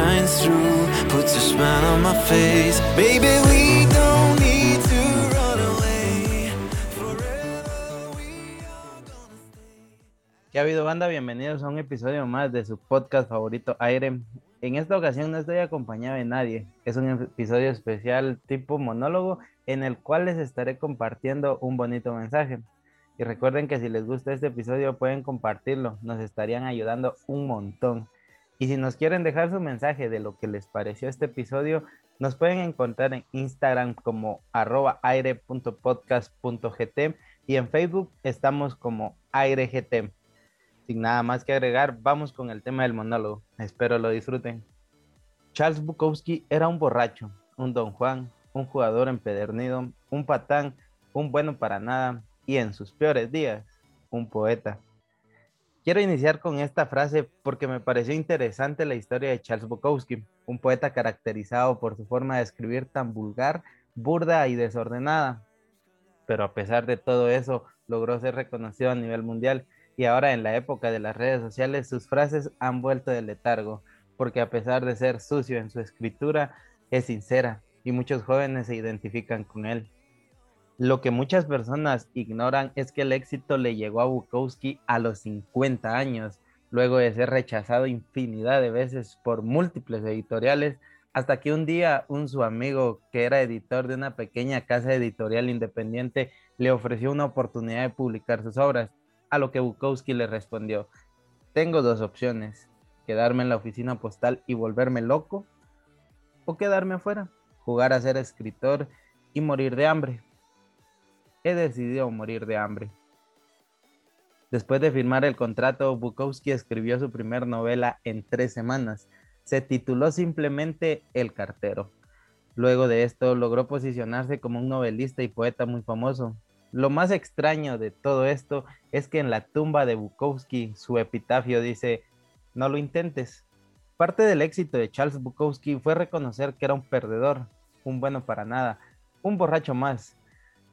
shines through, puts a smile on my face. Baby, we don't need to run away. ¿Qué ha habido, banda? Bienvenidos a un episodio más de su podcast favorito, Aire. En esta ocasión no estoy acompañado de nadie. Es un episodio especial tipo monólogo en el cual les estaré compartiendo un bonito mensaje. Y recuerden que si les gusta este episodio pueden compartirlo, nos estarían ayudando un montón. Y si nos quieren dejar su mensaje de lo que les pareció este episodio, nos pueden encontrar en Instagram como arroba aire.podcast.gt y en Facebook estamos como aireGT. Sin nada más que agregar, vamos con el tema del monólogo. Espero lo disfruten. Charles Bukowski era un borracho, un don Juan, un jugador empedernido, un patán, un bueno para nada y en sus peores días, un poeta. Quiero iniciar con esta frase porque me pareció interesante la historia de Charles Bukowski, un poeta caracterizado por su forma de escribir tan vulgar, burda y desordenada. Pero a pesar de todo eso, logró ser reconocido a nivel mundial y ahora en la época de las redes sociales sus frases han vuelto de letargo, porque a pesar de ser sucio en su escritura, es sincera y muchos jóvenes se identifican con él. Lo que muchas personas ignoran es que el éxito le llegó a Bukowski a los 50 años, luego de ser rechazado infinidad de veces por múltiples editoriales, hasta que un día un su amigo, que era editor de una pequeña casa editorial independiente, le ofreció una oportunidad de publicar sus obras, a lo que Bukowski le respondió, tengo dos opciones, quedarme en la oficina postal y volverme loco, o quedarme afuera, jugar a ser escritor y morir de hambre. He decidido morir de hambre. Después de firmar el contrato, Bukowski escribió su primera novela en tres semanas. Se tituló simplemente El cartero. Luego de esto logró posicionarse como un novelista y poeta muy famoso. Lo más extraño de todo esto es que en la tumba de Bukowski su epitafio dice, no lo intentes. Parte del éxito de Charles Bukowski fue reconocer que era un perdedor, un bueno para nada, un borracho más.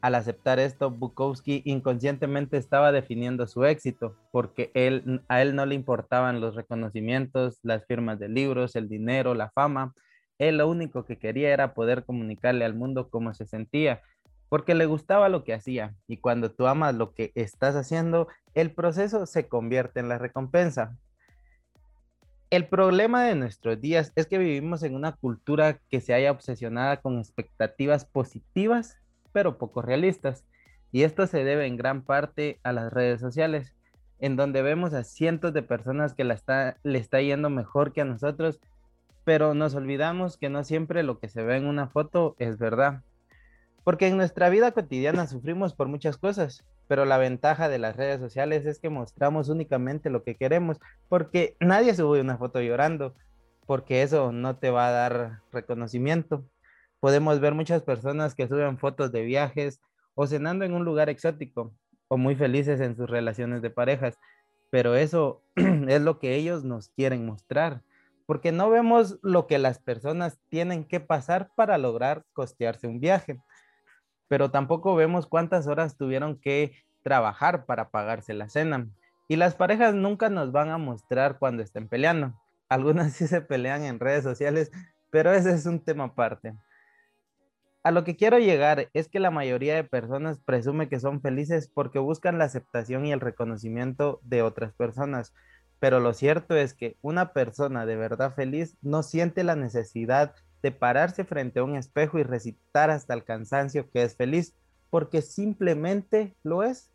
Al aceptar esto, Bukowski inconscientemente estaba definiendo su éxito, porque él, a él no le importaban los reconocimientos, las firmas de libros, el dinero, la fama. Él lo único que quería era poder comunicarle al mundo cómo se sentía, porque le gustaba lo que hacía. Y cuando tú amas lo que estás haciendo, el proceso se convierte en la recompensa. El problema de nuestros días es que vivimos en una cultura que se haya obsesionada con expectativas positivas, pero poco realistas. Y esto se debe en gran parte a las redes sociales, en donde vemos a cientos de personas que la está, le está yendo mejor que a nosotros, pero nos olvidamos que no siempre lo que se ve en una foto es verdad. Porque en nuestra vida cotidiana sufrimos por muchas cosas, pero la ventaja de las redes sociales es que mostramos únicamente lo que queremos, porque nadie sube una foto llorando, porque eso no te va a dar reconocimiento. Podemos ver muchas personas que suben fotos de viajes o cenando en un lugar exótico o muy felices en sus relaciones de parejas, pero eso es lo que ellos nos quieren mostrar, porque no vemos lo que las personas tienen que pasar para lograr costearse un viaje pero tampoco vemos cuántas horas tuvieron que trabajar para pagarse la cena. Y las parejas nunca nos van a mostrar cuando estén peleando. Algunas sí se pelean en redes sociales, pero ese es un tema aparte. A lo que quiero llegar es que la mayoría de personas presume que son felices porque buscan la aceptación y el reconocimiento de otras personas. Pero lo cierto es que una persona de verdad feliz no siente la necesidad de pararse frente a un espejo y recitar hasta el cansancio que es feliz, porque simplemente lo es.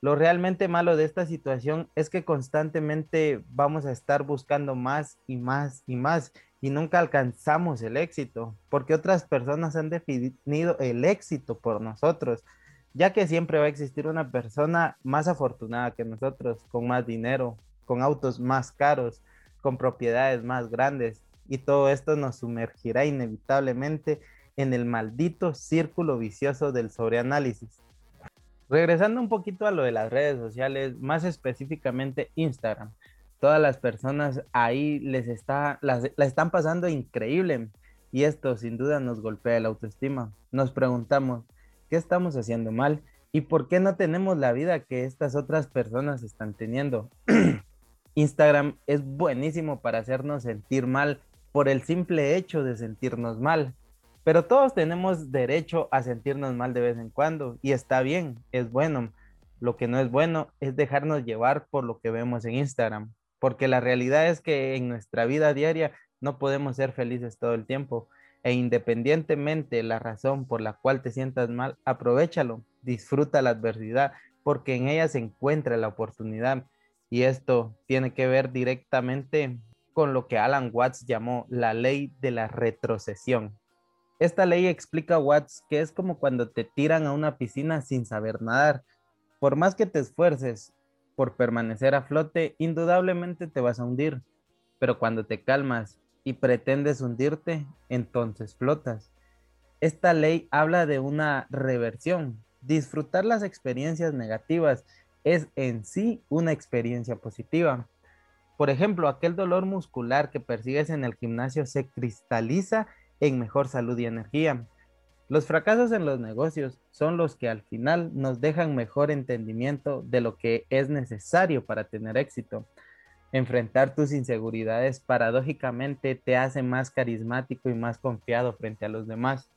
Lo realmente malo de esta situación es que constantemente vamos a estar buscando más y más y más y nunca alcanzamos el éxito, porque otras personas han definido el éxito por nosotros, ya que siempre va a existir una persona más afortunada que nosotros, con más dinero, con autos más caros, con propiedades más grandes, y todo esto nos sumergirá inevitablemente en el maldito círculo vicioso del sobreanálisis. Regresando un poquito a lo de las redes sociales, más específicamente Instagram todas las personas ahí les está, la están pasando increíble y esto sin duda nos golpea la autoestima. Nos preguntamos, ¿qué estamos haciendo mal? ¿Y por qué no tenemos la vida que estas otras personas están teniendo? Instagram es buenísimo para hacernos sentir mal por el simple hecho de sentirnos mal. Pero todos tenemos derecho a sentirnos mal de vez en cuando y está bien, es bueno. Lo que no es bueno es dejarnos llevar por lo que vemos en Instagram porque la realidad es que en nuestra vida diaria no podemos ser felices todo el tiempo. E independientemente la razón por la cual te sientas mal, aprovechalo, disfruta la adversidad, porque en ella se encuentra la oportunidad. Y esto tiene que ver directamente con lo que Alan Watts llamó la ley de la retrocesión. Esta ley explica a Watts que es como cuando te tiran a una piscina sin saber nadar. Por más que te esfuerces por permanecer a flote, indudablemente te vas a hundir, pero cuando te calmas y pretendes hundirte, entonces flotas. Esta ley habla de una reversión. Disfrutar las experiencias negativas es en sí una experiencia positiva. Por ejemplo, aquel dolor muscular que persigues en el gimnasio se cristaliza en mejor salud y energía. Los fracasos en los negocios son los que al final nos dejan mejor entendimiento de lo que es necesario para tener éxito. Enfrentar tus inseguridades paradójicamente te hace más carismático y más confiado frente a los demás.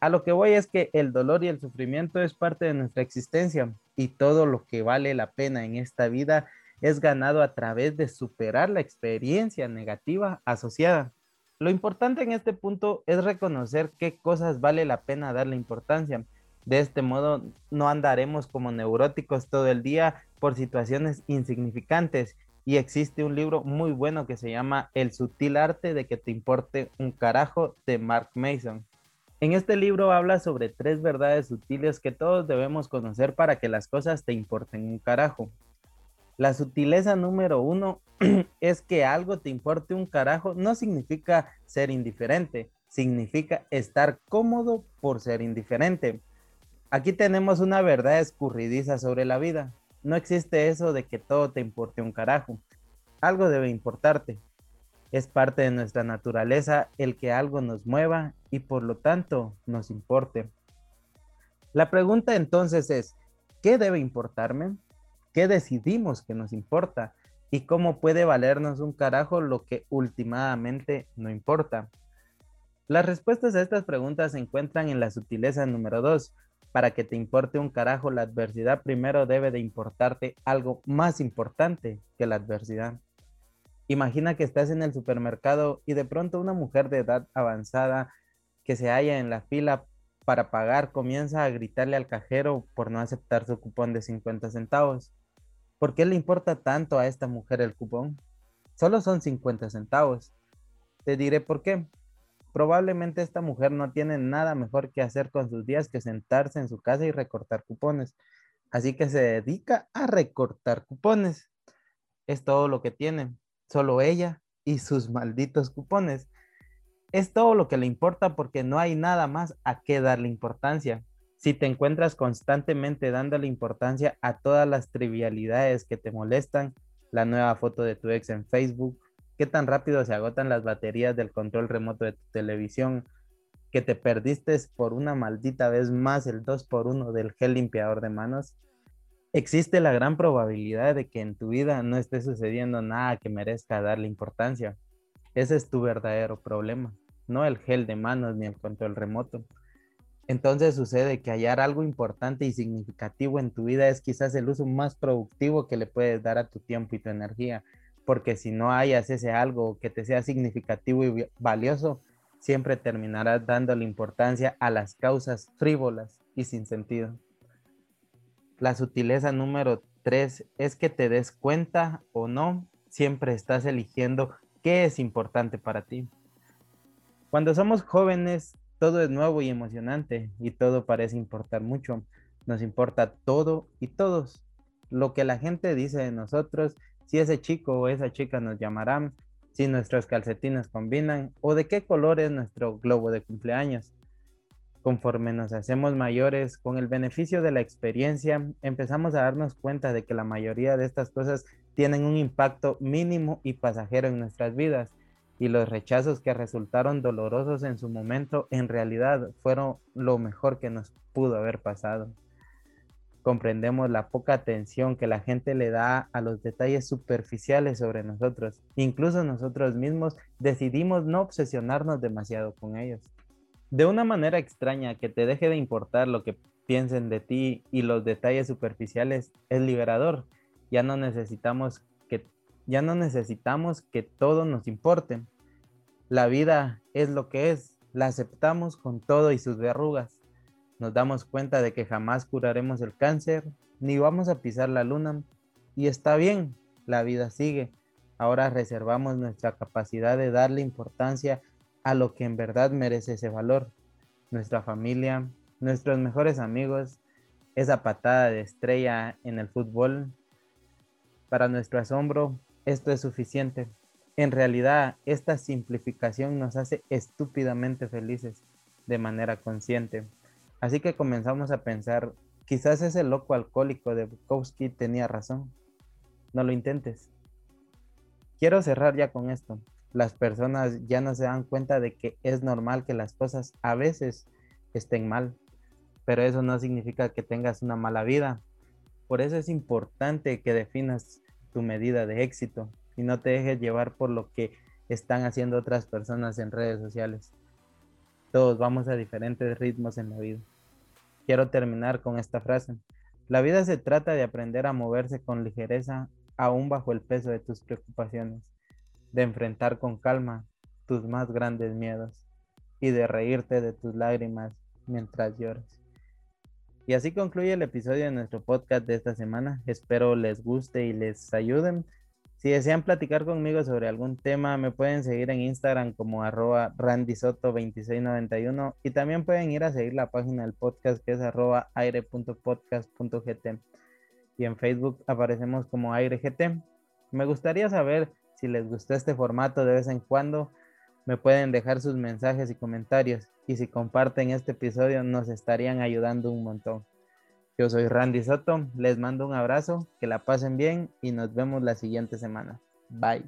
A lo que voy es que el dolor y el sufrimiento es parte de nuestra existencia y todo lo que vale la pena en esta vida es ganado a través de superar la experiencia negativa asociada. Lo importante en este punto es reconocer qué cosas vale la pena darle importancia. De este modo no andaremos como neuróticos todo el día por situaciones insignificantes. Y existe un libro muy bueno que se llama El sutil arte de que te importe un carajo de Mark Mason. En este libro habla sobre tres verdades sutiles que todos debemos conocer para que las cosas te importen un carajo. La sutileza número uno es que algo te importe un carajo no significa ser indiferente, significa estar cómodo por ser indiferente. Aquí tenemos una verdad escurridiza sobre la vida. No existe eso de que todo te importe un carajo. Algo debe importarte. Es parte de nuestra naturaleza el que algo nos mueva y por lo tanto nos importe. La pregunta entonces es, ¿qué debe importarme? Qué decidimos que nos importa y cómo puede valernos un carajo lo que últimamente no importa. Las respuestas a estas preguntas se encuentran en la sutileza número 2. Para que te importe un carajo la adversidad, primero debe de importarte algo más importante que la adversidad. Imagina que estás en el supermercado y de pronto una mujer de edad avanzada que se halla en la fila para pagar comienza a gritarle al cajero por no aceptar su cupón de 50 centavos. ¿Por qué le importa tanto a esta mujer el cupón? Solo son 50 centavos. Te diré por qué. Probablemente esta mujer no tiene nada mejor que hacer con sus días que sentarse en su casa y recortar cupones. Así que se dedica a recortar cupones. Es todo lo que tiene. Solo ella y sus malditos cupones. Es todo lo que le importa porque no hay nada más a qué darle importancia si te encuentras constantemente dándole importancia a todas las trivialidades que te molestan, la nueva foto de tu ex en Facebook, qué tan rápido se agotan las baterías del control remoto de tu televisión, que te perdiste por una maldita vez más el 2x1 del gel limpiador de manos, existe la gran probabilidad de que en tu vida no esté sucediendo nada que merezca darle importancia. Ese es tu verdadero problema, no el gel de manos ni el control remoto. Entonces sucede que hallar algo importante y significativo en tu vida es quizás el uso más productivo que le puedes dar a tu tiempo y tu energía, porque si no hayas ese algo que te sea significativo y valioso, siempre terminarás dando la importancia a las causas frívolas y sin sentido. La sutileza número tres es que te des cuenta o no, siempre estás eligiendo qué es importante para ti. Cuando somos jóvenes, todo es nuevo y emocionante y todo parece importar mucho. Nos importa todo y todos. Lo que la gente dice de nosotros, si ese chico o esa chica nos llamarán, si nuestros calcetines combinan o de qué color es nuestro globo de cumpleaños. Conforme nos hacemos mayores, con el beneficio de la experiencia, empezamos a darnos cuenta de que la mayoría de estas cosas tienen un impacto mínimo y pasajero en nuestras vidas y los rechazos que resultaron dolorosos en su momento en realidad fueron lo mejor que nos pudo haber pasado. Comprendemos la poca atención que la gente le da a los detalles superficiales sobre nosotros. Incluso nosotros mismos decidimos no obsesionarnos demasiado con ellos. De una manera extraña que te deje de importar lo que piensen de ti y los detalles superficiales es liberador. Ya no necesitamos ya no necesitamos que todo nos importe. La vida es lo que es, la aceptamos con todo y sus verrugas. Nos damos cuenta de que jamás curaremos el cáncer, ni vamos a pisar la luna. Y está bien, la vida sigue. Ahora reservamos nuestra capacidad de darle importancia a lo que en verdad merece ese valor. Nuestra familia, nuestros mejores amigos, esa patada de estrella en el fútbol. Para nuestro asombro, esto es suficiente. En realidad, esta simplificación nos hace estúpidamente felices de manera consciente. Así que comenzamos a pensar, quizás ese loco alcohólico de Bukowski tenía razón. No lo intentes. Quiero cerrar ya con esto. Las personas ya no se dan cuenta de que es normal que las cosas a veces estén mal, pero eso no significa que tengas una mala vida. Por eso es importante que definas tu medida de éxito y no te dejes llevar por lo que están haciendo otras personas en redes sociales. Todos vamos a diferentes ritmos en la vida. Quiero terminar con esta frase. La vida se trata de aprender a moverse con ligereza aún bajo el peso de tus preocupaciones, de enfrentar con calma tus más grandes miedos y de reírte de tus lágrimas mientras lloras. Y así concluye el episodio de nuestro podcast de esta semana. Espero les guste y les ayuden. Si desean platicar conmigo sobre algún tema, me pueden seguir en Instagram como arroba randysoto2691 y también pueden ir a seguir la página del podcast que es arroba aire.podcast.gt y en Facebook aparecemos como airegt. Me gustaría saber si les gustó este formato de vez en cuando me pueden dejar sus mensajes y comentarios y si comparten este episodio nos estarían ayudando un montón. Yo soy Randy Soto, les mando un abrazo, que la pasen bien y nos vemos la siguiente semana. Bye.